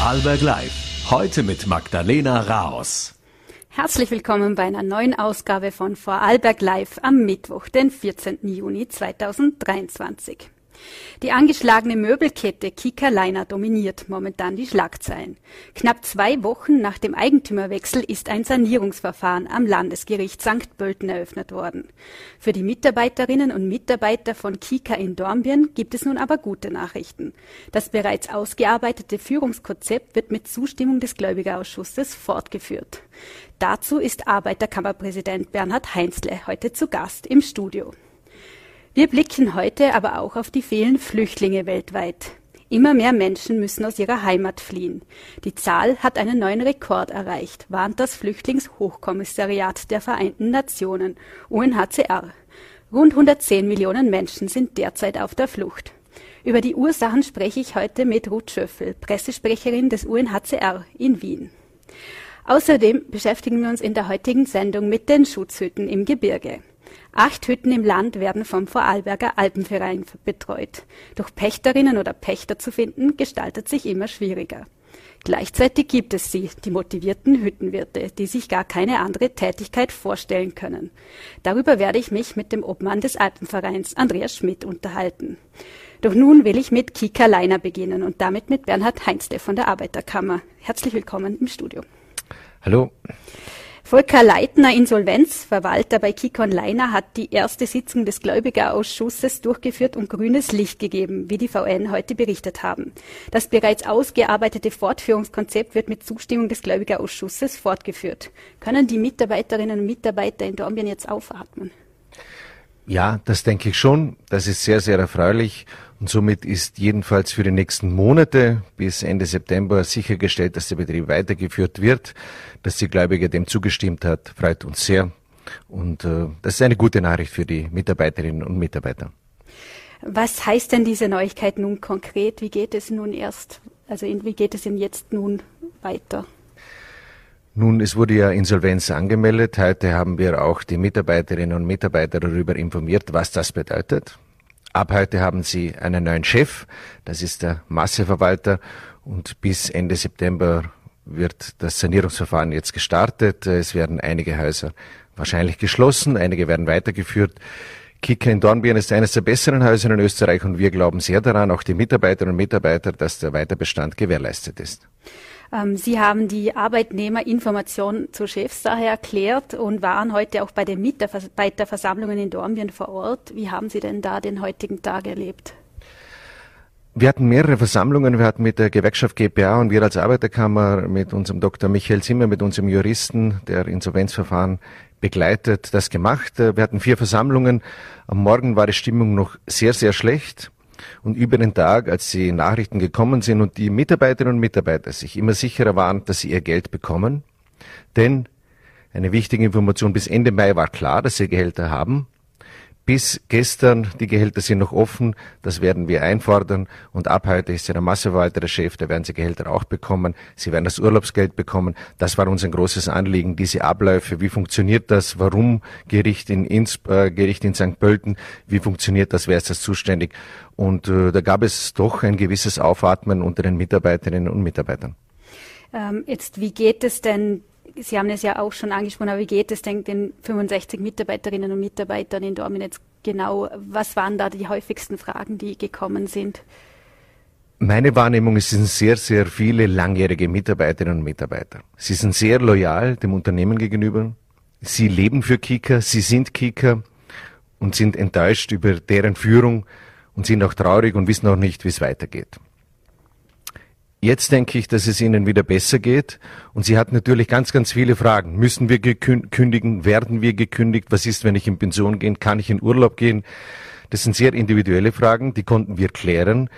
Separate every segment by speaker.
Speaker 1: Vorarlberg Live. Heute mit Magdalena Raos.
Speaker 2: Herzlich willkommen bei einer neuen Ausgabe von Vorarlberg Live am Mittwoch, den 14. Juni 2023. Die angeschlagene Möbelkette Kika Leiner dominiert momentan die Schlagzeilen. Knapp zwei Wochen nach dem Eigentümerwechsel ist ein Sanierungsverfahren am Landesgericht St. Pölten eröffnet worden. Für die Mitarbeiterinnen und Mitarbeiter von Kika in Dornbirn gibt es nun aber gute Nachrichten. Das bereits ausgearbeitete Führungskonzept wird mit Zustimmung des Gläubigerausschusses fortgeführt. Dazu ist Arbeiterkammerpräsident Bernhard Heinzle heute zu Gast im Studio. Wir blicken heute aber auch auf die vielen Flüchtlinge weltweit. Immer mehr Menschen müssen aus ihrer Heimat fliehen. Die Zahl hat einen neuen Rekord erreicht, warnt das Flüchtlingshochkommissariat der Vereinten Nationen, UNHCR. Rund 110 Millionen Menschen sind derzeit auf der Flucht. Über die Ursachen spreche ich heute mit Ruth Schöffel, Pressesprecherin des UNHCR in Wien. Außerdem beschäftigen wir uns in der heutigen Sendung mit den Schutzhütten im Gebirge. Acht Hütten im Land werden vom Vorarlberger Alpenverein betreut. Doch Pächterinnen oder Pächter zu finden, gestaltet sich immer schwieriger. Gleichzeitig gibt es sie, die motivierten Hüttenwirte, die sich gar keine andere Tätigkeit vorstellen können. Darüber werde ich mich mit dem Obmann des Alpenvereins, Andreas Schmidt, unterhalten. Doch nun will ich mit Kika Leiner beginnen und damit mit Bernhard Heinzle von der Arbeiterkammer. Herzlich willkommen im Studio.
Speaker 3: Hallo.
Speaker 2: Volker Leitner, Insolvenzverwalter bei Kikon Leiner, hat die erste Sitzung des Gläubigerausschusses durchgeführt und grünes Licht gegeben, wie die VN heute berichtet haben. Das bereits ausgearbeitete Fortführungskonzept wird mit Zustimmung des Gläubigerausschusses fortgeführt. Können die Mitarbeiterinnen und Mitarbeiter in Dornbirn jetzt aufatmen?
Speaker 3: Ja, das denke ich schon. Das ist sehr, sehr erfreulich. Und somit ist jedenfalls für die nächsten Monate bis Ende September sichergestellt, dass der Betrieb weitergeführt wird. Dass die Gläubige dem zugestimmt hat, freut uns sehr. Und äh, das ist eine gute Nachricht für die Mitarbeiterinnen und Mitarbeiter.
Speaker 2: Was heißt denn diese Neuigkeit nun konkret? Wie geht es nun erst, also wie geht es denn jetzt nun weiter?
Speaker 3: Nun, es wurde ja Insolvenz angemeldet. Heute haben wir auch die Mitarbeiterinnen und Mitarbeiter darüber informiert, was das bedeutet. Ab heute haben sie einen neuen Chef, das ist der Masseverwalter und bis Ende September wird das Sanierungsverfahren jetzt gestartet. Es werden einige Häuser wahrscheinlich geschlossen, einige werden weitergeführt. Kicker in Dornbirn ist eines der besseren Häuser in Österreich und wir glauben sehr daran, auch die Mitarbeiterinnen und Mitarbeiter, dass der Weiterbestand gewährleistet ist.
Speaker 2: Ähm, Sie haben die Arbeitnehmerinformation zur Chefsache erklärt und waren heute auch bei den Mitarbeiterversammlungen in Dornbirn vor Ort. Wie haben Sie denn da den heutigen Tag erlebt?
Speaker 3: Wir hatten mehrere Versammlungen. Wir hatten mit der Gewerkschaft GPA und wir als Arbeiterkammer mit unserem Dr. Michael Zimmer, mit unserem Juristen, der Insolvenzverfahren begleitet, das gemacht. Wir hatten vier Versammlungen. Am Morgen war die Stimmung noch sehr, sehr schlecht. Und über den Tag, als die Nachrichten gekommen sind und die Mitarbeiterinnen und Mitarbeiter sich immer sicherer waren, dass sie ihr Geld bekommen, denn eine wichtige Information bis Ende Mai war klar, dass sie Gehälter haben, bis gestern, die Gehälter sind noch offen, das werden wir einfordern und ab heute ist ja der Masseverwalter der Chef, da werden sie Gehälter auch bekommen, sie werden das Urlaubsgeld bekommen. Das war uns ein großes Anliegen, diese Abläufe, wie funktioniert das, warum Gericht in, Inns, äh, Gericht in St. Pölten, wie funktioniert das, wer ist das zuständig? Und äh, da gab es doch ein gewisses Aufatmen unter den Mitarbeiterinnen und Mitarbeitern.
Speaker 2: Ähm, jetzt, wie geht es denn Sie haben es ja auch schon angesprochen, aber wie geht es denn den 65 Mitarbeiterinnen und Mitarbeitern in Dortmund jetzt genau? Was waren da die häufigsten Fragen, die gekommen sind?
Speaker 3: Meine Wahrnehmung ist, es sind sehr, sehr viele langjährige Mitarbeiterinnen und Mitarbeiter. Sie sind sehr loyal dem Unternehmen gegenüber. Sie leben für Kika, sie sind Kika und sind enttäuscht über deren Führung und sind auch traurig und wissen auch nicht, wie es weitergeht. Jetzt denke ich, dass es ihnen wieder besser geht. Und sie hat natürlich ganz, ganz viele Fragen. Müssen wir kündigen? Werden wir gekündigt? Was ist, wenn ich in Pension gehe? Kann ich in Urlaub gehen? Das sind sehr individuelle Fragen, die konnten wir klären.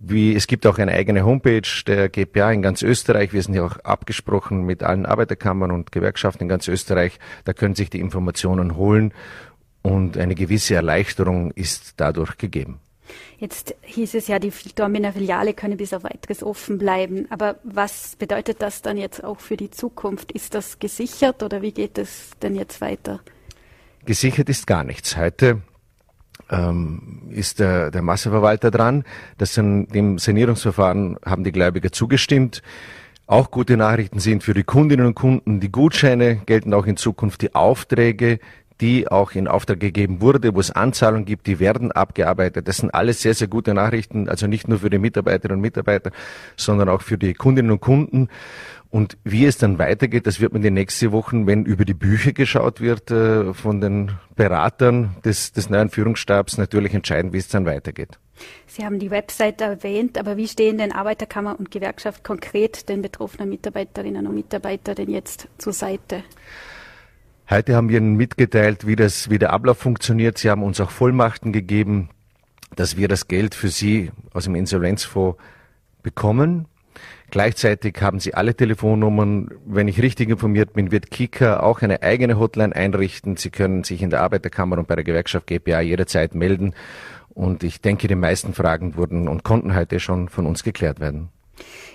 Speaker 3: Wie, es gibt auch eine eigene Homepage der GPA in ganz Österreich. Wir sind ja auch abgesprochen mit allen Arbeiterkammern und Gewerkschaften in ganz Österreich. Da können sich die Informationen holen und eine gewisse Erleichterung ist dadurch gegeben.
Speaker 2: Jetzt hieß es ja, die Dornbirner Filiale könne bis auf weiteres offen bleiben. Aber was bedeutet das dann jetzt auch für die Zukunft? Ist das gesichert oder wie geht es denn jetzt weiter?
Speaker 3: Gesichert ist gar nichts. Heute ähm, ist der, der Masseverwalter dran. Das sind, dem Sanierungsverfahren haben die Gläubiger zugestimmt. Auch gute Nachrichten sind für die Kundinnen und Kunden. Die Gutscheine gelten auch in Zukunft. Die Aufträge, die auch in Auftrag gegeben wurde, wo es Anzahlungen gibt, die werden abgearbeitet. Das sind alles sehr, sehr gute Nachrichten. Also nicht nur für die Mitarbeiterinnen und Mitarbeiter, sondern auch für die Kundinnen und Kunden. Und wie es dann weitergeht, das wird man die nächsten Wochen, wenn über die Bücher geschaut wird, äh, von den Beratern des, des neuen Führungsstabs natürlich entscheiden, wie es dann weitergeht.
Speaker 2: Sie haben die Website erwähnt, aber wie stehen denn Arbeiterkammer und Gewerkschaft konkret den betroffenen Mitarbeiterinnen und Mitarbeitern denn jetzt zur Seite?
Speaker 3: Heute haben wir Ihnen mitgeteilt, wie, das, wie der Ablauf funktioniert. Sie haben uns auch Vollmachten gegeben, dass wir das Geld für Sie aus dem Insolvenzfonds bekommen. Gleichzeitig haben Sie alle Telefonnummern. Wenn ich richtig informiert bin, wird Kika auch eine eigene Hotline einrichten. Sie können sich in der Arbeiterkammer und bei der Gewerkschaft GPA jederzeit melden. Und ich denke, die meisten Fragen wurden und konnten heute schon von uns geklärt werden.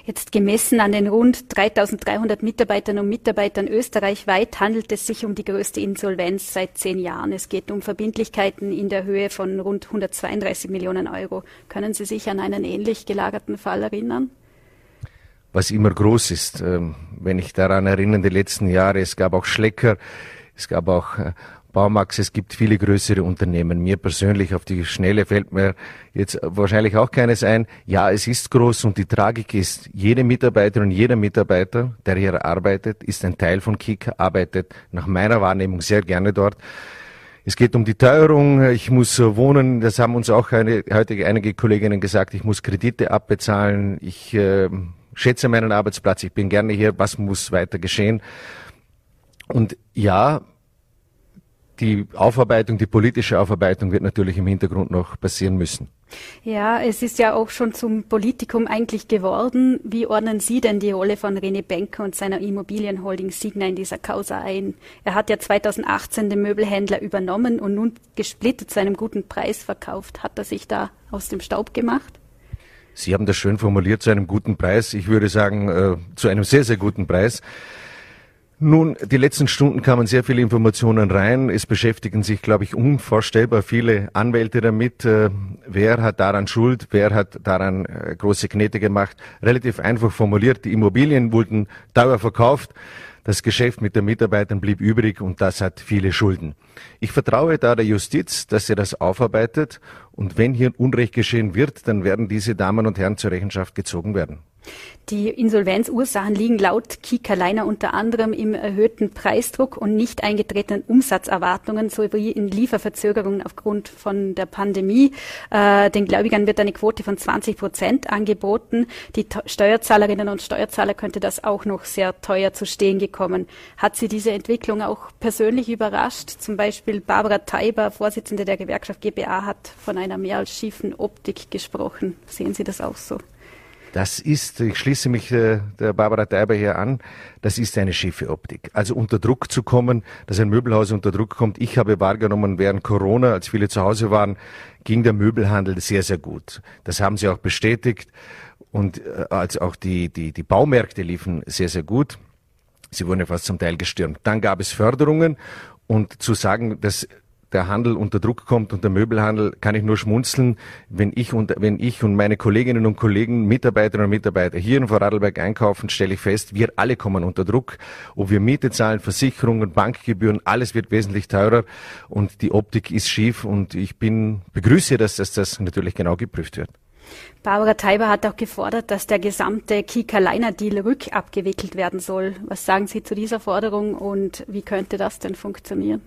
Speaker 2: Jetzt gemessen an den rund 3300 Mitarbeitern und Mitarbeitern österreichweit handelt es sich um die größte Insolvenz seit zehn Jahren. Es geht um Verbindlichkeiten in der Höhe von rund 132 Millionen Euro. Können Sie sich an einen ähnlich gelagerten Fall erinnern?
Speaker 3: was immer groß ist. Ähm, wenn ich daran erinnere, die letzten Jahre, es gab auch Schlecker, es gab auch äh, Baumax, es gibt viele größere Unternehmen. Mir persönlich auf die Schnelle fällt mir jetzt wahrscheinlich auch keines ein. Ja, es ist groß und die Tragik ist, jede Mitarbeiterin jeder Mitarbeiter, der hier arbeitet, ist ein Teil von KIK, arbeitet nach meiner Wahrnehmung sehr gerne dort. Es geht um die Teuerung. Ich muss wohnen. Das haben uns auch eine, heute einige Kolleginnen gesagt. Ich muss Kredite abbezahlen. Ich äh, schätze meinen Arbeitsplatz, ich bin gerne hier, was muss weiter geschehen? Und ja, die Aufarbeitung, die politische Aufarbeitung wird natürlich im Hintergrund noch passieren müssen.
Speaker 2: Ja, es ist ja auch schon zum Politikum eigentlich geworden. Wie ordnen Sie denn die Rolle von René Benker und seiner Immobilienholding Signa in dieser Causa ein? Er hat ja 2018 den Möbelhändler übernommen und nun gesplittet zu einem guten Preis verkauft. Hat er sich da aus dem Staub gemacht?
Speaker 3: Sie haben das schön formuliert, zu einem guten Preis. Ich würde sagen, äh, zu einem sehr, sehr guten Preis. Nun, die letzten Stunden kamen sehr viele Informationen rein. Es beschäftigen sich, glaube ich, unvorstellbar viele Anwälte damit. Äh, wer hat daran Schuld? Wer hat daran äh, große Knete gemacht? Relativ einfach formuliert. Die Immobilien wurden teuer verkauft. Das Geschäft mit den Mitarbeitern blieb übrig und das hat viele Schulden. Ich vertraue da der Justiz, dass sie das aufarbeitet und wenn hier Unrecht geschehen wird, dann werden diese Damen und Herren zur Rechenschaft gezogen werden.
Speaker 2: Die Insolvenzursachen liegen laut Kika Leiner unter anderem im erhöhten Preisdruck und nicht eingetretenen Umsatzerwartungen sowie in Lieferverzögerungen aufgrund von der Pandemie. Äh, den Gläubigern wird eine Quote von 20 Prozent angeboten. Die Steuerzahlerinnen und Steuerzahler könnte das auch noch sehr teuer zu stehen gekommen. Hat Sie diese Entwicklung auch persönlich überrascht? Zum Beispiel Barbara Teiber, Vorsitzende der Gewerkschaft GBA, hat von einer mehr als schiefen Optik gesprochen. Sehen Sie das auch so?
Speaker 3: Das ist, ich schließe mich äh, der Barbara Teiber hier an, das ist eine schiefe Optik. Also unter Druck zu kommen, dass ein Möbelhaus unter Druck kommt. Ich habe wahrgenommen, während Corona, als viele zu Hause waren, ging der Möbelhandel sehr, sehr gut. Das haben sie auch bestätigt. Und äh, als auch die, die, die Baumärkte liefen sehr, sehr gut. Sie wurden ja fast zum Teil gestürmt. Dann gab es Förderungen und zu sagen, dass der Handel unter Druck kommt und der Möbelhandel, kann ich nur schmunzeln, wenn ich und, wenn ich und meine Kolleginnen und Kollegen, Mitarbeiterinnen und Mitarbeiter hier in Vorarlberg einkaufen, stelle ich fest, wir alle kommen unter Druck. Ob wir Miete zahlen, Versicherungen, Bankgebühren, alles wird wesentlich teurer und die Optik ist schief und ich bin, begrüße, dass das, das natürlich genau geprüft wird.
Speaker 2: Barbara Teiber hat auch gefordert, dass der gesamte Kika-Liner-Deal rückabgewickelt werden soll. Was sagen Sie zu dieser Forderung und wie könnte das denn funktionieren?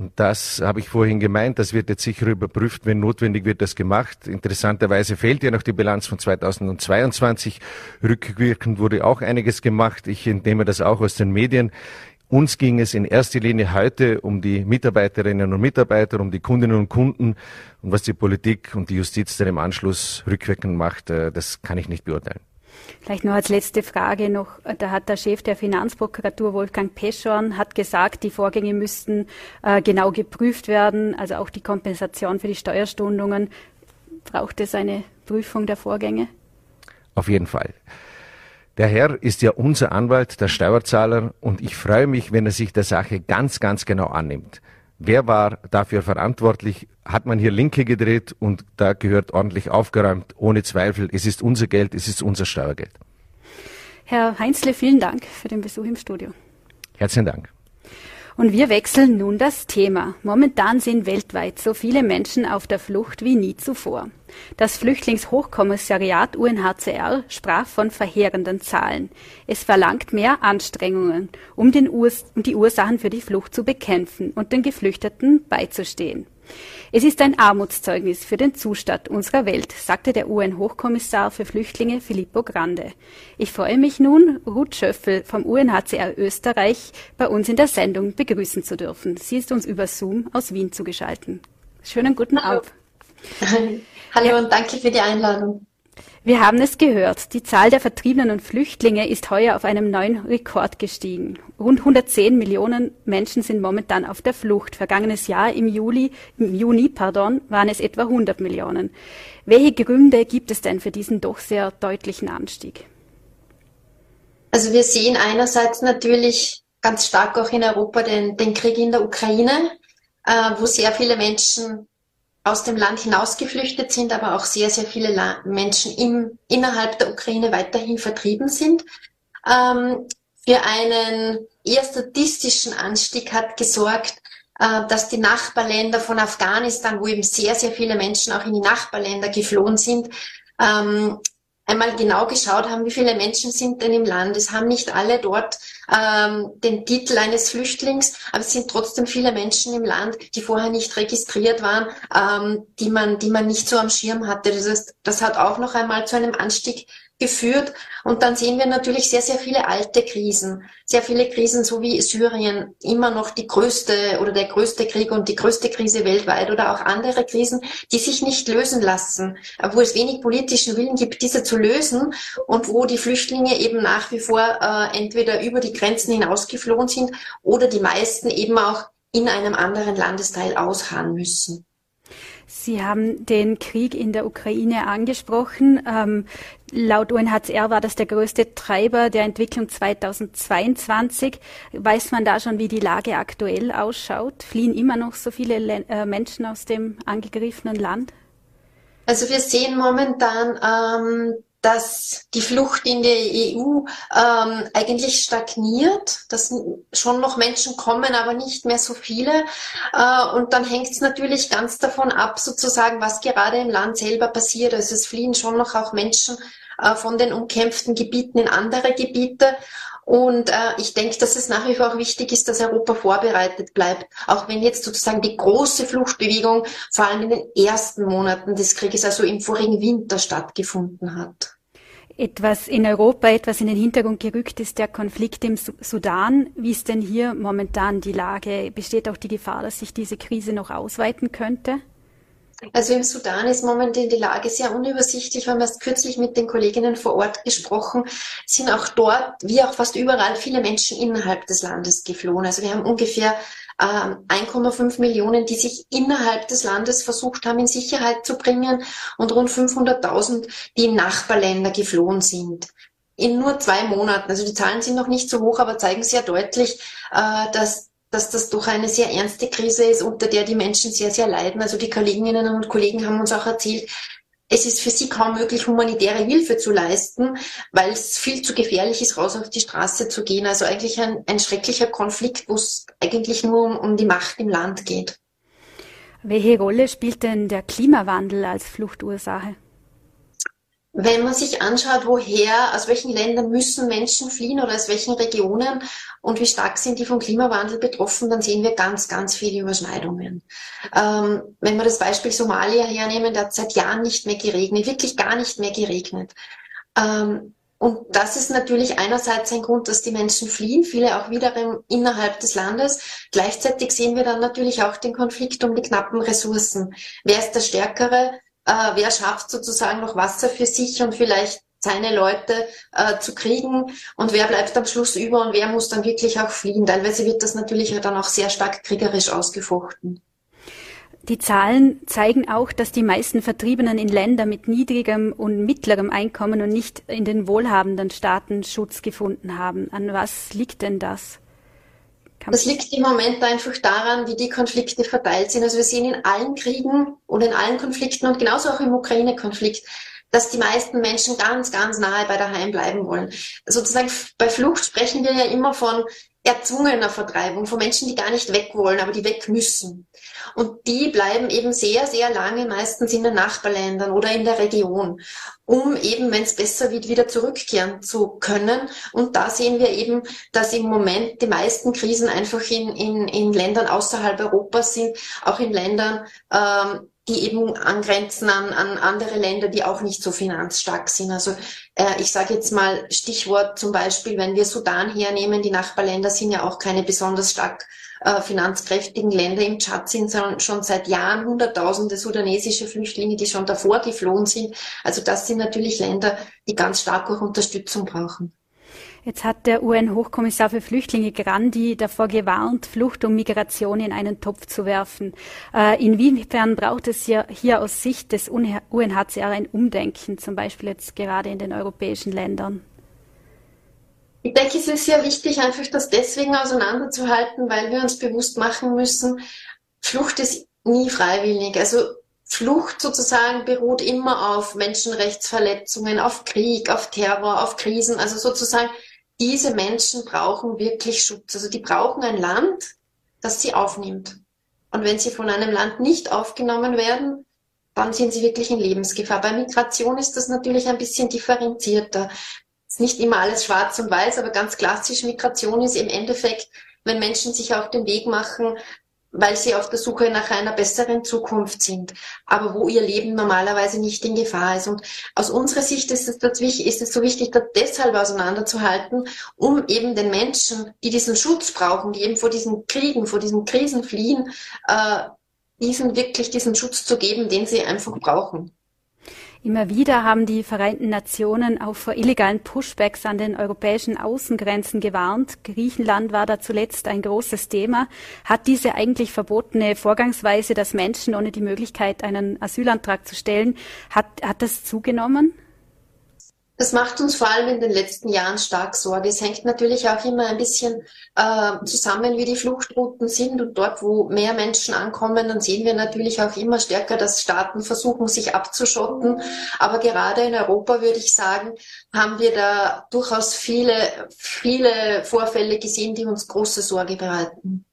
Speaker 3: Und das habe ich vorhin gemeint, das wird jetzt sicher überprüft, wenn notwendig wird das gemacht. Interessanterweise fehlt ja noch die Bilanz von 2022. Rückwirkend wurde auch einiges gemacht. Ich entnehme das auch aus den Medien. Uns ging es in erster Linie heute um die Mitarbeiterinnen und Mitarbeiter, um die Kundinnen und Kunden. Und was die Politik und die Justiz dann im Anschluss rückwirkend macht, äh, das kann ich nicht beurteilen.
Speaker 2: Vielleicht noch als letzte Frage noch, da hat der Chef der Finanzprokuratur Wolfgang Peschorn hat gesagt, die Vorgänge müssten äh, genau geprüft werden, also auch die Kompensation für die Steuerstundungen. Braucht es eine Prüfung der Vorgänge?
Speaker 3: Auf jeden Fall. Der Herr ist ja unser Anwalt, der Steuerzahler, und ich freue mich, wenn er sich der Sache ganz, ganz genau annimmt. Wer war dafür verantwortlich? Hat man hier Linke gedreht und da gehört ordentlich aufgeräumt, ohne Zweifel. Es ist unser Geld, es ist unser Steuergeld.
Speaker 2: Herr Heinzle, vielen Dank für den Besuch im Studio.
Speaker 3: Herzlichen Dank.
Speaker 2: Und wir wechseln nun das Thema. Momentan sind weltweit so viele Menschen auf der Flucht wie nie zuvor. Das Flüchtlingshochkommissariat UNHCR sprach von verheerenden Zahlen. Es verlangt mehr Anstrengungen, um, um die Ursachen für die Flucht zu bekämpfen und den Geflüchteten beizustehen. Es ist ein Armutszeugnis für den Zustand unserer Welt, sagte der UN-Hochkommissar für Flüchtlinge Filippo Grande. Ich freue mich nun, Ruth Schöffel vom UNHCR Österreich bei uns in der Sendung begrüßen zu dürfen. Sie ist uns über Zoom aus Wien zugeschaltet. Schönen guten Hallo. Abend.
Speaker 4: Hallo und danke für die Einladung.
Speaker 2: Wir haben es gehört. Die Zahl der Vertriebenen und Flüchtlinge ist heuer auf einem neuen Rekord gestiegen. Rund 110 Millionen Menschen sind momentan auf der Flucht. Vergangenes Jahr im Juli, im Juni, pardon, waren es etwa 100 Millionen. Welche Gründe gibt es denn für diesen doch sehr deutlichen Anstieg?
Speaker 4: Also wir sehen einerseits natürlich ganz stark auch in Europa den, den Krieg in der Ukraine, äh, wo sehr viele Menschen aus dem Land hinausgeflüchtet sind, aber auch sehr, sehr viele Menschen im, innerhalb der Ukraine weiterhin vertrieben sind. Ähm, für einen eher statistischen Anstieg hat gesorgt, äh, dass die Nachbarländer von Afghanistan, wo eben sehr, sehr viele Menschen auch in die Nachbarländer geflohen sind, ähm, einmal genau geschaut haben, wie viele Menschen sind denn im Land. Es haben nicht alle dort ähm, den Titel eines Flüchtlings, aber es sind trotzdem viele Menschen im Land, die vorher nicht registriert waren, ähm, die man, die man nicht so am Schirm hatte. Das heißt, das hat auch noch einmal zu einem Anstieg geführt. Und dann sehen wir natürlich sehr, sehr viele alte Krisen. Sehr viele Krisen, so wie Syrien, immer noch die größte oder der größte Krieg und die größte Krise weltweit oder auch andere Krisen, die sich nicht lösen lassen, wo es wenig politischen Willen gibt, diese zu lösen und wo die Flüchtlinge eben nach wie vor äh, entweder über die Grenzen hinausgeflohen sind oder die meisten eben auch in einem anderen Landesteil ausharren müssen.
Speaker 2: Sie haben den Krieg in der Ukraine angesprochen. Ähm, laut UNHCR war das der größte Treiber der Entwicklung 2022. Weiß man da schon, wie die Lage aktuell ausschaut? Fliehen immer noch so viele Le äh, Menschen aus dem angegriffenen Land?
Speaker 4: Also wir sehen momentan ähm, dass die Flucht in die EU ähm, eigentlich stagniert, dass schon noch Menschen kommen, aber nicht mehr so viele. Äh, und dann hängt es natürlich ganz davon ab, sozusagen, was gerade im Land selber passiert. Also es fliehen schon noch auch Menschen äh, von den umkämpften Gebieten in andere Gebiete. Und äh, ich denke, dass es nach wie vor auch wichtig ist, dass Europa vorbereitet bleibt. Auch wenn jetzt sozusagen die große Fluchtbewegung vor allem in den ersten Monaten des Krieges, also im vorigen Winter stattgefunden hat.
Speaker 2: Etwas in Europa, etwas in den Hintergrund gerückt ist der Konflikt im Sudan. Wie ist denn hier momentan die Lage? Besteht auch die Gefahr, dass sich diese Krise noch ausweiten könnte?
Speaker 4: Also im Sudan ist momentan die Lage sehr unübersichtlich. Wir haben erst kürzlich mit den Kolleginnen vor Ort gesprochen, sind auch dort, wie auch fast überall, viele Menschen innerhalb des Landes geflohen. Also wir haben ungefähr äh, 1,5 Millionen, die sich innerhalb des Landes versucht haben, in Sicherheit zu bringen und rund 500.000, die in Nachbarländer geflohen sind in nur zwei Monaten. Also die Zahlen sind noch nicht so hoch, aber zeigen sehr deutlich, äh, dass dass das doch eine sehr ernste Krise ist, unter der die Menschen sehr, sehr leiden. Also die Kolleginnen und Kollegen haben uns auch erzählt, es ist für sie kaum möglich, humanitäre Hilfe zu leisten, weil es viel zu gefährlich ist, raus auf die Straße zu gehen. Also eigentlich ein, ein schrecklicher Konflikt, wo es eigentlich nur um, um die Macht im Land geht.
Speaker 2: Welche Rolle spielt denn der Klimawandel als Fluchtursache?
Speaker 4: Wenn man sich anschaut, woher, aus welchen Ländern müssen Menschen fliehen oder aus welchen Regionen und wie stark sind die vom Klimawandel betroffen, dann sehen wir ganz, ganz viele Überschneidungen. Ähm, wenn wir das Beispiel Somalia hernehmen, da hat seit Jahren nicht mehr geregnet, wirklich gar nicht mehr geregnet. Ähm, und das ist natürlich einerseits ein Grund, dass die Menschen fliehen, viele auch wiederum innerhalb des Landes. Gleichzeitig sehen wir dann natürlich auch den Konflikt um die knappen Ressourcen. Wer ist der Stärkere? Äh, wer schafft sozusagen noch Wasser für sich und vielleicht seine Leute äh, zu kriegen und wer bleibt am Schluss über und wer muss dann wirklich auch fliehen. Teilweise wird das natürlich dann auch sehr stark kriegerisch ausgefochten.
Speaker 2: Die Zahlen zeigen auch, dass die meisten Vertriebenen in Ländern mit niedrigem und mittlerem Einkommen und nicht in den wohlhabenden Staaten Schutz gefunden haben. An was liegt denn das?
Speaker 4: Das liegt im Moment einfach daran, wie die Konflikte verteilt sind. Also wir sehen in allen Kriegen und in allen Konflikten und genauso auch im Ukraine-Konflikt, dass die meisten Menschen ganz, ganz nahe bei daheim bleiben wollen. Sozusagen bei Flucht sprechen wir ja immer von erzwungener Vertreibung, von Menschen, die gar nicht weg wollen, aber die weg müssen. Und die bleiben eben sehr, sehr lange meistens in den Nachbarländern oder in der Region, um eben, wenn es besser wird, wieder zurückkehren zu können. Und da sehen wir eben, dass im Moment die meisten Krisen einfach in, in, in Ländern außerhalb Europas sind, auch in Ländern, ähm, die eben angrenzen an, an andere Länder, die auch nicht so finanzstark sind. Also äh, ich sage jetzt mal Stichwort zum Beispiel, wenn wir Sudan hernehmen, die Nachbarländer sind ja auch keine besonders stark äh, finanzkräftigen Länder. Im Tschad sind schon seit Jahren Hunderttausende sudanesische Flüchtlinge, die schon davor geflohen sind. Also das sind natürlich Länder, die ganz stark auch Unterstützung brauchen.
Speaker 2: Jetzt hat der UN-Hochkommissar für Flüchtlinge Grandi davor gewarnt, Flucht und Migration in einen Topf zu werfen. Äh, inwiefern braucht es hier, hier aus Sicht des UNHCR ein Umdenken, zum Beispiel jetzt gerade in den europäischen Ländern?
Speaker 4: Ich denke, es ist sehr wichtig, einfach das deswegen auseinanderzuhalten, weil wir uns bewusst machen müssen, Flucht ist nie freiwillig. Also Flucht sozusagen beruht immer auf Menschenrechtsverletzungen, auf Krieg, auf Terror, auf Krisen. Also sozusagen diese Menschen brauchen wirklich Schutz. Also die brauchen ein Land, das sie aufnimmt. Und wenn sie von einem Land nicht aufgenommen werden, dann sind sie wirklich in Lebensgefahr. Bei Migration ist das natürlich ein bisschen differenzierter. Es ist nicht immer alles schwarz und weiß, aber ganz klassisch Migration ist im Endeffekt, wenn Menschen sich auf den Weg machen, weil sie auf der Suche nach einer besseren Zukunft sind, aber wo ihr Leben normalerweise nicht in Gefahr ist. Und aus unserer Sicht ist es, ist es so wichtig, das deshalb auseinanderzuhalten, um eben den Menschen, die diesen Schutz brauchen, die eben vor diesen Kriegen, vor diesen Krisen fliehen, äh, diesen wirklich diesen Schutz zu geben, den sie einfach brauchen.
Speaker 2: Immer wieder haben die Vereinten Nationen auch vor illegalen Pushbacks an den europäischen Außengrenzen gewarnt. Griechenland war da zuletzt ein großes Thema. Hat diese eigentlich verbotene Vorgangsweise, dass Menschen ohne die Möglichkeit, einen Asylantrag zu stellen, hat, hat das zugenommen?
Speaker 4: Das macht uns vor allem in den letzten Jahren stark Sorge. Es hängt natürlich auch immer ein bisschen äh, zusammen, wie die Fluchtrouten sind. Und dort, wo mehr Menschen ankommen, dann sehen wir natürlich auch immer stärker, dass Staaten versuchen, sich abzuschotten. Aber gerade in Europa, würde ich sagen, haben wir da durchaus viele, viele Vorfälle gesehen, die uns große Sorge bereiten.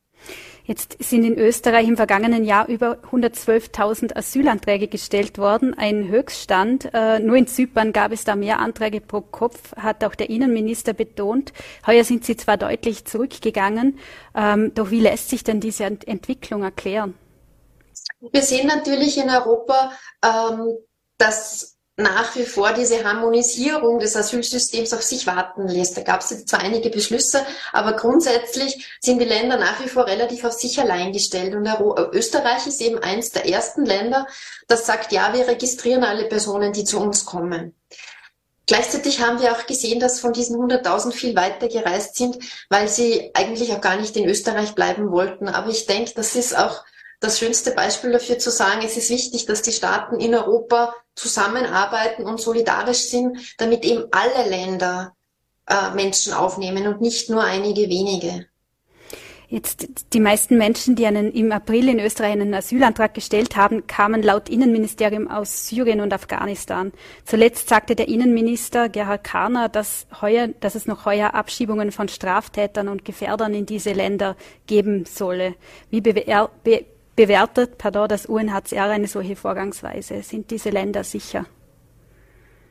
Speaker 2: Jetzt sind in Österreich im vergangenen Jahr über 112.000 Asylanträge gestellt worden, ein Höchststand. Äh, nur in Zypern gab es da mehr Anträge pro Kopf, hat auch der Innenminister betont. Heuer sind sie zwar deutlich zurückgegangen, ähm, doch wie lässt sich denn diese Entwicklung erklären?
Speaker 4: Wir sehen natürlich in Europa, ähm, dass nach wie vor diese Harmonisierung des Asylsystems auf sich warten lässt. Da gab es jetzt zwar einige Beschlüsse, aber grundsätzlich sind die Länder nach wie vor relativ auf sich allein gestellt. Und Österreich ist eben eins der ersten Länder, das sagt, ja, wir registrieren alle Personen, die zu uns kommen. Gleichzeitig haben wir auch gesehen, dass von diesen 100.000 viel weiter gereist sind, weil sie eigentlich auch gar nicht in Österreich bleiben wollten. Aber ich denke, das ist auch das schönste Beispiel dafür zu sagen, es ist wichtig, dass die Staaten in Europa zusammenarbeiten und solidarisch sind, damit eben alle Länder äh, Menschen aufnehmen und nicht nur einige wenige.
Speaker 2: Jetzt die meisten Menschen, die einen, im April in Österreich einen Asylantrag gestellt haben, kamen laut Innenministerium aus Syrien und Afghanistan. Zuletzt sagte der Innenminister Gerhard Karner, dass, heuer, dass es noch heuer Abschiebungen von Straftätern und Gefährdern in diese Länder geben solle. Wie bewer, be, bewertet pardon, das UNHCR eine solche Vorgangsweise? Sind diese Länder sicher?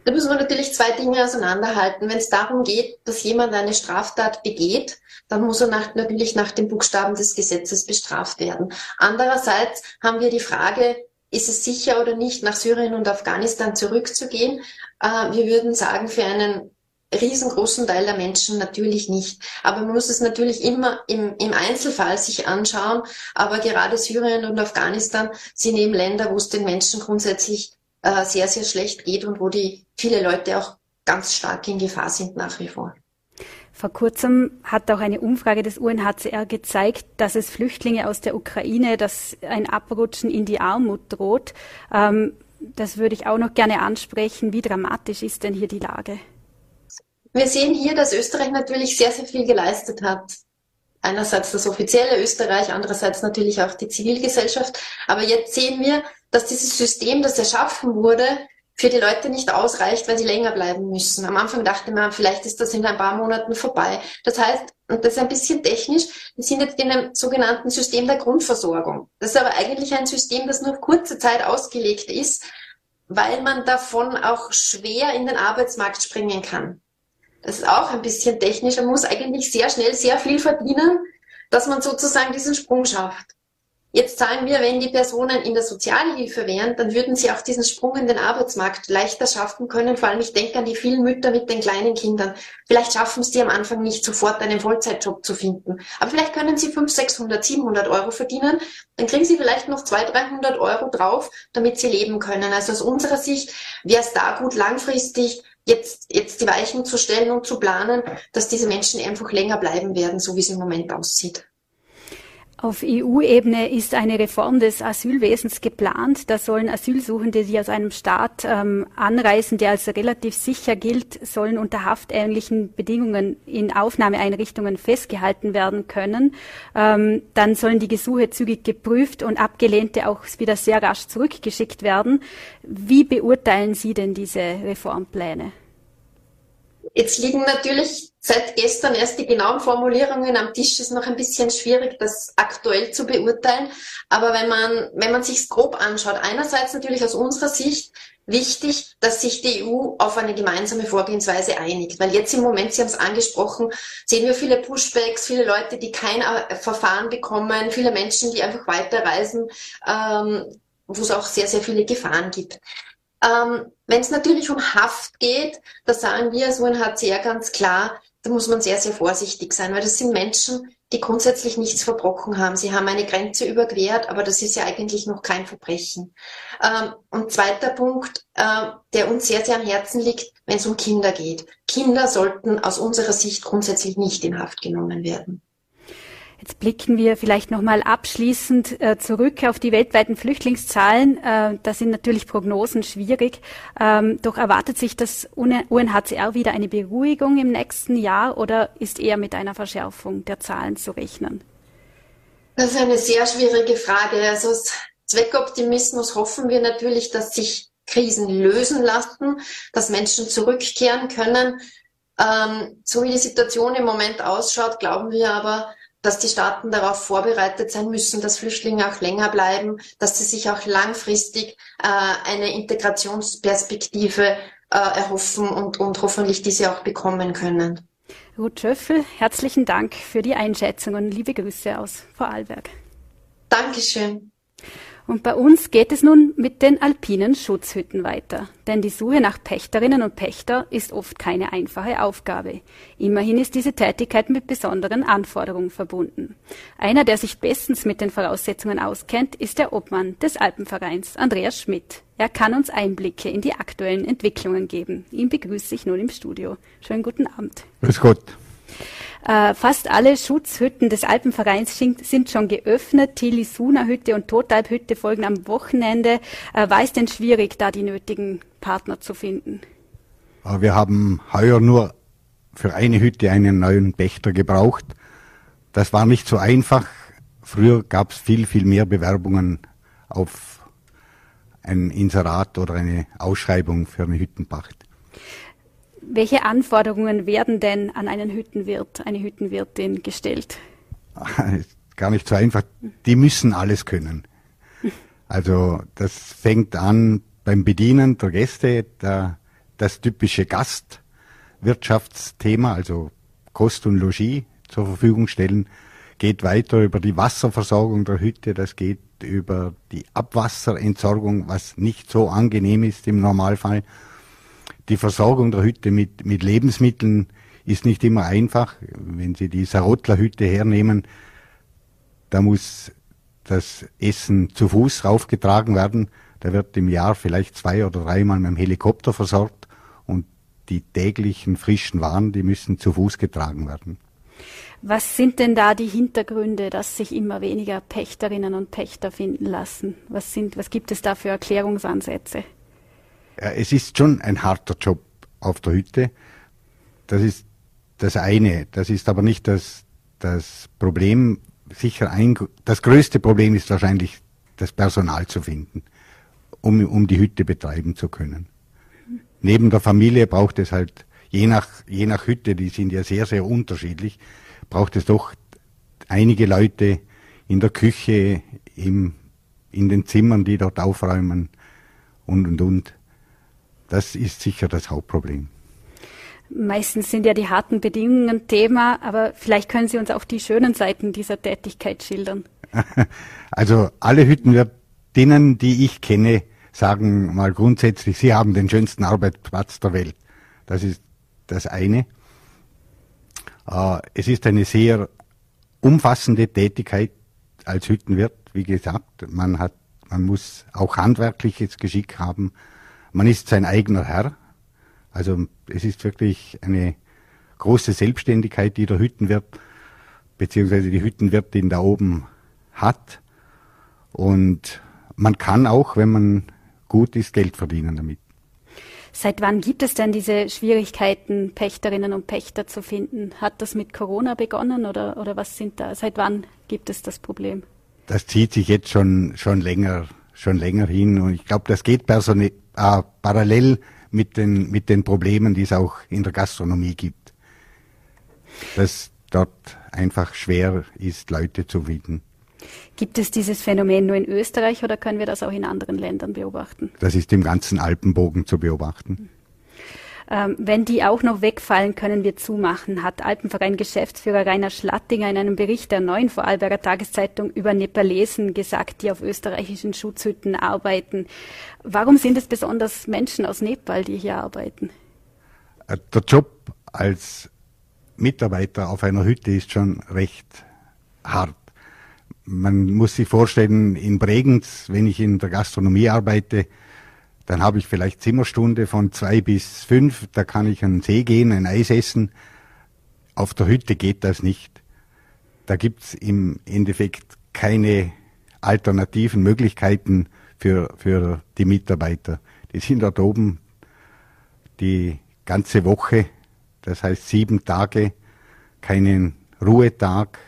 Speaker 4: Da müssen wir natürlich zwei Dinge auseinanderhalten. Wenn es darum geht, dass jemand eine Straftat begeht, dann muss er nach, natürlich nach dem Buchstaben des Gesetzes bestraft werden. Andererseits haben wir die Frage, ist es sicher oder nicht, nach Syrien und Afghanistan zurückzugehen? Äh, wir würden sagen, für einen riesengroßen Teil der Menschen natürlich nicht. Aber man muss es natürlich immer im, im Einzelfall sich anschauen. Aber gerade Syrien und Afghanistan sind eben Länder, wo es den Menschen grundsätzlich äh, sehr, sehr schlecht geht und wo die viele Leute auch ganz stark in Gefahr sind nach wie vor.
Speaker 2: Vor kurzem hat auch eine Umfrage des UNHCR gezeigt, dass es Flüchtlinge aus der Ukraine, dass ein Abrutschen in die Armut droht. Ähm, das würde ich auch noch gerne ansprechen. Wie dramatisch ist denn hier die Lage?
Speaker 4: Wir sehen hier, dass Österreich natürlich sehr, sehr viel geleistet hat. Einerseits das offizielle Österreich, andererseits natürlich auch die Zivilgesellschaft. Aber jetzt sehen wir, dass dieses System, das erschaffen wurde, für die Leute nicht ausreicht, weil sie länger bleiben müssen. Am Anfang dachte man, vielleicht ist das in ein paar Monaten vorbei. Das heißt, und das ist ein bisschen technisch, wir sind jetzt in einem sogenannten System der Grundversorgung. Das ist aber eigentlich ein System, das nur kurze Zeit ausgelegt ist, weil man davon auch schwer in den Arbeitsmarkt springen kann. Das ist auch ein bisschen technisch. Man muss eigentlich sehr schnell sehr viel verdienen, dass man sozusagen diesen Sprung schafft. Jetzt sagen wir, wenn die Personen in der Sozialhilfe wären, dann würden sie auch diesen Sprung in den Arbeitsmarkt leichter schaffen können. Vor allem, ich denke an die vielen Mütter mit den kleinen Kindern. Vielleicht schaffen sie am Anfang nicht sofort einen Vollzeitjob zu finden. Aber vielleicht können sie 500, 600, 700 Euro verdienen. Dann kriegen sie vielleicht noch 200, 300 Euro drauf, damit sie leben können. Also aus unserer Sicht wäre es da gut langfristig jetzt, jetzt die Weichen zu stellen und zu planen, dass diese Menschen einfach länger bleiben werden, so wie es im Moment aussieht.
Speaker 2: Auf EU-Ebene ist eine Reform des Asylwesens geplant. Da sollen Asylsuchende, die aus einem Staat ähm, anreisen, der als relativ sicher gilt, sollen unter haftähnlichen Bedingungen in Aufnahmeeinrichtungen festgehalten werden können. Ähm, dann sollen die Gesuche zügig geprüft und abgelehnte auch wieder sehr rasch zurückgeschickt werden. Wie beurteilen Sie denn diese Reformpläne?
Speaker 4: Jetzt liegen natürlich seit gestern erst die genauen Formulierungen am Tisch. Ist noch ein bisschen schwierig, das aktuell zu beurteilen. Aber wenn man, wenn man sich grob anschaut, einerseits natürlich aus unserer Sicht wichtig, dass sich die EU auf eine gemeinsame Vorgehensweise einigt. Weil jetzt im Moment, Sie haben es angesprochen, sehen wir viele Pushbacks, viele Leute, die kein äh, Verfahren bekommen, viele Menschen, die einfach weiterreisen, ähm, wo es auch sehr, sehr viele Gefahren gibt. Ähm, Wenn es natürlich um Haft geht, da sagen wir als UNHCR ganz klar, da muss man sehr, sehr vorsichtig sein, weil das sind Menschen, die grundsätzlich nichts verbrochen haben. Sie haben eine Grenze überquert, aber das ist ja eigentlich noch kein Verbrechen. Ähm, und zweiter Punkt, äh, der uns sehr, sehr am Herzen liegt, wenn es um Kinder geht. Kinder sollten aus unserer Sicht grundsätzlich nicht in Haft genommen werden.
Speaker 2: Jetzt blicken wir vielleicht nochmal abschließend äh, zurück auf die weltweiten Flüchtlingszahlen. Äh, da sind natürlich Prognosen schwierig. Ähm, doch erwartet sich das UNHCR wieder eine Beruhigung im nächsten Jahr oder ist eher mit einer Verschärfung der Zahlen zu rechnen?
Speaker 4: Das ist eine sehr schwierige Frage. Also Zweckoptimismus hoffen wir natürlich, dass sich Krisen lösen lassen, dass Menschen zurückkehren können. Ähm, so wie die Situation im Moment ausschaut, glauben wir aber, dass die Staaten darauf vorbereitet sein müssen, dass Flüchtlinge auch länger bleiben, dass sie sich auch langfristig äh, eine Integrationsperspektive äh, erhoffen und, und hoffentlich diese auch bekommen können.
Speaker 2: Ruth Schöffel, herzlichen Dank für die Einschätzung und liebe Grüße aus Vorarlberg.
Speaker 4: Dankeschön.
Speaker 2: Und bei uns geht es nun mit den alpinen Schutzhütten weiter. Denn die Suche nach Pächterinnen und Pächter ist oft keine einfache Aufgabe. Immerhin ist diese Tätigkeit mit besonderen Anforderungen verbunden. Einer, der sich bestens mit den Voraussetzungen auskennt, ist der Obmann des Alpenvereins, Andreas Schmidt. Er kann uns Einblicke in die aktuellen Entwicklungen geben. Ihn begrüße ich nun im Studio. Schönen guten Abend.
Speaker 5: Grüß Gott.
Speaker 2: Äh, fast alle Schutzhütten des Alpenvereins sind schon geöffnet. Die Lisuna-Hütte und Totalp-Hütte folgen am Wochenende. Äh, war es denn schwierig, da die nötigen Partner zu finden?
Speaker 5: Äh, wir haben heuer nur für eine Hütte einen neuen Pächter gebraucht. Das war nicht so einfach. Früher gab es viel, viel mehr Bewerbungen auf ein Inserat oder eine Ausschreibung für eine Hüttenpacht.
Speaker 2: Welche Anforderungen werden denn an einen Hüttenwirt, eine Hüttenwirtin gestellt?
Speaker 5: Gar nicht so einfach. Die müssen alles können. Also das fängt an beim Bedienen der Gäste, der, das typische Gastwirtschaftsthema, also Kost und Logis zur Verfügung stellen, geht weiter über die Wasserversorgung der Hütte, das geht über die Abwasserentsorgung, was nicht so angenehm ist im Normalfall die Versorgung der Hütte mit, mit Lebensmitteln ist nicht immer einfach. Wenn Sie die Sarottler Hütte hernehmen, da muss das Essen zu Fuß raufgetragen werden. Da wird im Jahr vielleicht zwei oder dreimal mit dem Helikopter versorgt und die täglichen frischen Waren, die müssen zu Fuß getragen werden.
Speaker 2: Was sind denn da die Hintergründe, dass sich immer weniger Pächterinnen und Pächter finden lassen? Was, sind, was gibt es da für Erklärungsansätze?
Speaker 5: Es ist schon ein harter Job auf der Hütte. Das ist das eine. Das ist aber nicht das, das Problem sicher ein, das größte Problem ist wahrscheinlich das Personal zu finden, um, um die Hütte betreiben zu können. Neben der Familie braucht es halt, je nach, je nach Hütte, die sind ja sehr, sehr unterschiedlich, braucht es doch einige Leute in der Küche, im, in den Zimmern, die dort aufräumen und, und, und. Das ist sicher das Hauptproblem.
Speaker 2: Meistens sind ja die harten Bedingungen Thema, aber vielleicht können Sie uns auch die schönen Seiten dieser Tätigkeit schildern.
Speaker 5: Also alle Hüttenwirtinnen, die ich kenne, sagen mal grundsätzlich, sie haben den schönsten Arbeitsplatz der Welt. Das ist das eine. Äh, es ist eine sehr umfassende Tätigkeit als Hüttenwirt. Wie gesagt, man hat, man muss auch handwerkliches Geschick haben. Man ist sein eigener Herr. Also es ist wirklich eine große Selbstständigkeit, die der Hüttenwirt beziehungsweise die Hüttenwirtin da oben hat. Und man kann auch, wenn man gut ist, Geld verdienen damit.
Speaker 2: Seit wann gibt es denn diese Schwierigkeiten, Pächterinnen und Pächter zu finden? Hat das mit Corona begonnen oder, oder was sind da? Seit wann gibt es das Problem?
Speaker 5: Das zieht sich jetzt schon, schon länger, schon länger hin und ich glaube, das geht äh, parallel mit den, mit den Problemen, die es auch in der Gastronomie gibt. Dass dort einfach schwer ist, Leute zu finden.
Speaker 2: Gibt es dieses Phänomen nur in Österreich oder können wir das auch in anderen Ländern beobachten?
Speaker 5: Das ist im ganzen Alpenbogen zu beobachten.
Speaker 2: Ähm, wenn die auch noch wegfallen, können wir zumachen, hat Alpenverein-Geschäftsführer Rainer Schlattinger in einem Bericht der neuen Vorarlberger Tageszeitung über Nepalesen gesagt, die auf österreichischen Schutzhütten arbeiten. Warum sind es besonders Menschen aus Nepal, die hier arbeiten?
Speaker 5: Äh, der Job als Mitarbeiter auf einer Hütte ist schon recht hart. Man muss sich vorstellen, in Bregenz, wenn ich in der Gastronomie arbeite, dann habe ich vielleicht Zimmerstunde von zwei bis fünf, da kann ich an den See gehen, ein Eis essen. Auf der Hütte geht das nicht. Da gibt's im Endeffekt keine alternativen Möglichkeiten für, für die Mitarbeiter. Die sind dort oben die ganze Woche, das heißt sieben Tage, keinen Ruhetag,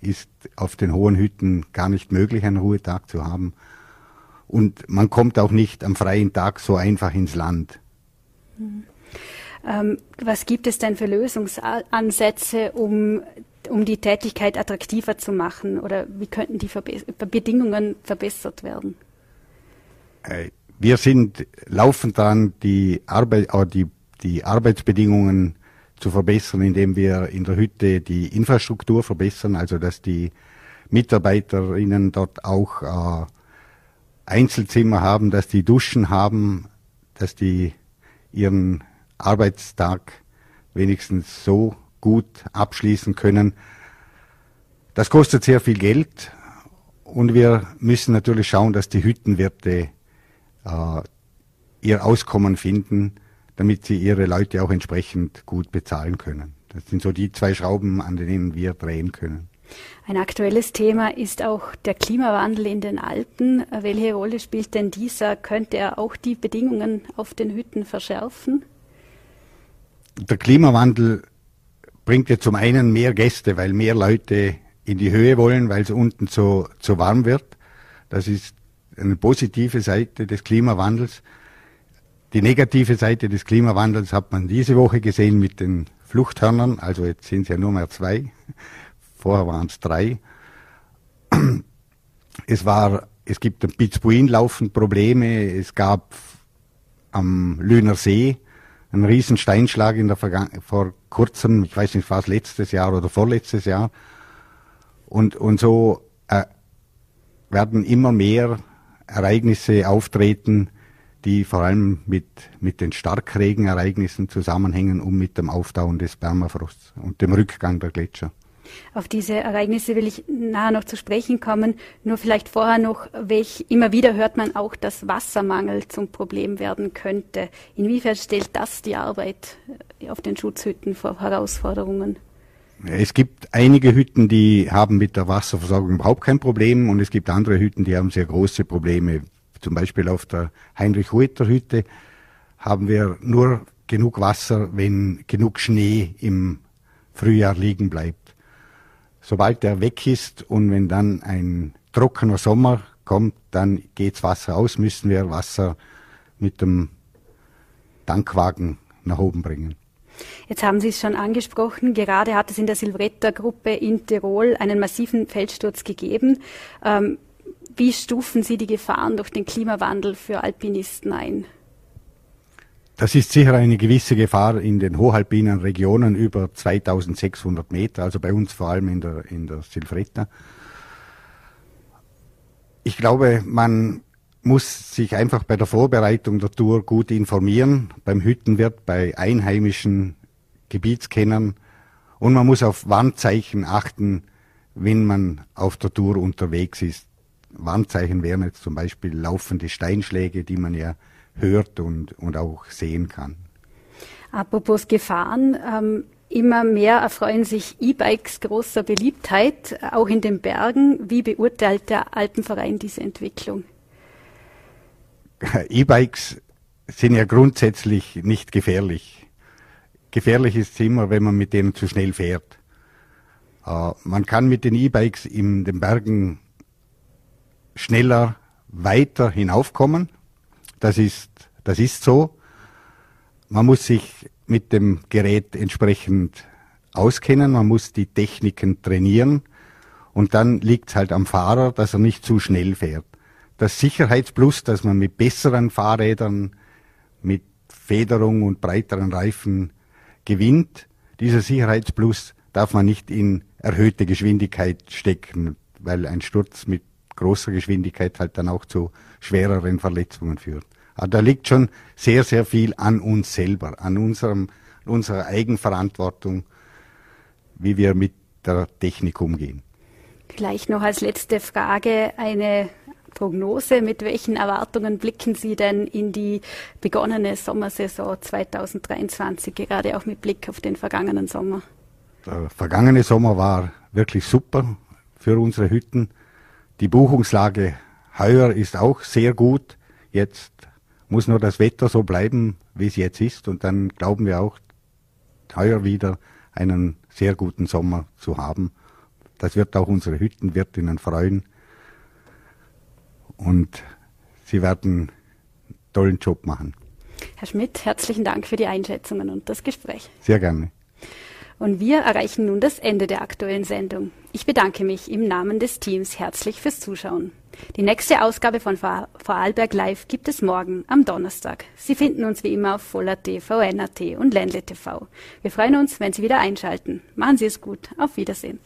Speaker 5: ist auf den hohen Hütten gar nicht möglich, einen Ruhetag zu haben. Und man kommt auch nicht am freien Tag so einfach ins Land.
Speaker 2: Mhm. Ähm, was gibt es denn für Lösungsansätze, um, um die Tätigkeit attraktiver zu machen? Oder wie könnten die Verbe Bedingungen verbessert werden?
Speaker 5: Äh, wir sind laufend dran, die, Arbeit, äh, die, die Arbeitsbedingungen zu verbessern, indem wir in der Hütte die Infrastruktur verbessern, also dass die Mitarbeiterinnen dort auch äh, Einzelzimmer haben, dass die Duschen haben, dass die ihren Arbeitstag wenigstens so gut abschließen können. Das kostet sehr viel Geld und wir müssen natürlich schauen, dass die Hüttenwirte äh, ihr Auskommen finden, damit sie ihre Leute auch entsprechend gut bezahlen können. Das sind so die zwei Schrauben, an denen wir drehen können.
Speaker 2: Ein aktuelles Thema ist auch der Klimawandel in den Alpen. Welche Rolle spielt denn dieser? Könnte er auch die Bedingungen auf den Hütten verschärfen?
Speaker 5: Der Klimawandel bringt ja zum einen mehr Gäste, weil mehr Leute in die Höhe wollen, weil es unten zu, zu warm wird. Das ist eine positive Seite des Klimawandels. Die negative Seite des Klimawandels hat man diese Woche gesehen mit den Fluchthörnern, also jetzt sind es ja nur mehr zwei. Vorher waren es drei. Es war, es gibt am Pitzbuin laufend Probleme. Es gab am Lüner See einen riesen Steinschlag in der Vergangen vor kurzem, ich weiß nicht, war es letztes Jahr oder vorletztes Jahr. Und, und so äh, werden immer mehr Ereignisse auftreten, die vor allem mit, mit den Starkregenereignissen zusammenhängen und mit dem Auftauen des Permafrosts und dem Rückgang der Gletscher.
Speaker 2: Auf diese Ereignisse will ich nachher noch zu sprechen kommen. Nur vielleicht vorher noch, welch, immer wieder hört man auch, dass Wassermangel zum Problem werden könnte. Inwiefern stellt das die Arbeit auf den Schutzhütten vor Herausforderungen?
Speaker 5: Es gibt einige Hütten, die haben mit der Wasserversorgung überhaupt kein Problem und es gibt andere Hütten, die haben sehr große Probleme. Zum Beispiel auf der Heinrich-Hueter-Hütte haben wir nur genug Wasser, wenn genug Schnee im Frühjahr liegen bleibt. Sobald der weg ist und wenn dann ein trockener Sommer kommt, dann geht's Wasser aus, müssen wir Wasser mit dem Tankwagen nach oben bringen.
Speaker 2: Jetzt haben Sie es schon angesprochen, gerade hat es in der Silvretta-Gruppe in Tirol einen massiven Felssturz gegeben. Ähm, wie stufen Sie die Gefahren durch den Klimawandel für Alpinisten ein?
Speaker 5: Das ist sicher eine gewisse Gefahr in den hochalpinen Regionen über 2600 Meter, also bei uns vor allem in der, in der Silvretta. Ich glaube, man muss sich einfach bei der Vorbereitung der Tour gut informieren, beim Hüttenwirt, bei einheimischen Gebietskennern und man muss auf Warnzeichen achten, wenn man auf der Tour unterwegs ist. Warnzeichen wären jetzt zum Beispiel laufende Steinschläge, die man ja hört und, und auch sehen kann.
Speaker 2: Apropos Gefahren, ähm, immer mehr erfreuen sich E-Bikes großer Beliebtheit, auch in den Bergen. Wie beurteilt der Alpenverein diese Entwicklung?
Speaker 5: E-Bikes sind ja grundsätzlich nicht gefährlich. Gefährlich ist es immer, wenn man mit denen zu schnell fährt. Äh, man kann mit den E-Bikes in den Bergen schneller weiter hinaufkommen das ist, das ist so. Man muss sich mit dem Gerät entsprechend auskennen, man muss die Techniken trainieren und dann liegt es halt am Fahrer, dass er nicht zu schnell fährt. Das Sicherheitsplus, dass man mit besseren Fahrrädern, mit Federung und breiteren Reifen gewinnt, dieser Sicherheitsplus darf man nicht in erhöhte Geschwindigkeit stecken, weil ein Sturz mit großer Geschwindigkeit halt dann auch zu schwereren Verletzungen führt. Aber da liegt schon sehr, sehr viel an uns selber, an unserem, unserer Eigenverantwortung, wie wir mit der Technik umgehen.
Speaker 2: Gleich noch als letzte Frage eine Prognose. Mit welchen Erwartungen blicken Sie denn in die begonnene Sommersaison 2023, gerade auch mit Blick auf den vergangenen Sommer?
Speaker 5: Der vergangene Sommer war wirklich super für unsere Hütten. Die Buchungslage heuer ist auch sehr gut. Jetzt muss nur das Wetter so bleiben, wie es jetzt ist. Und dann glauben wir auch, heuer wieder einen sehr guten Sommer zu haben. Das wird auch unsere Hüttenwirtinnen freuen. Und sie werden einen tollen Job machen.
Speaker 2: Herr Schmidt, herzlichen Dank für die Einschätzungen und das Gespräch.
Speaker 5: Sehr gerne.
Speaker 2: Und wir erreichen nun das Ende der aktuellen Sendung. Ich bedanke mich im Namen des Teams herzlich fürs Zuschauen. Die nächste Ausgabe von Vorarlberg Live gibt es morgen am Donnerstag. Sie finden uns wie immer auf Voller TV, und Ländle TV. Wir freuen uns, wenn Sie wieder einschalten. Machen Sie es gut. Auf Wiedersehen.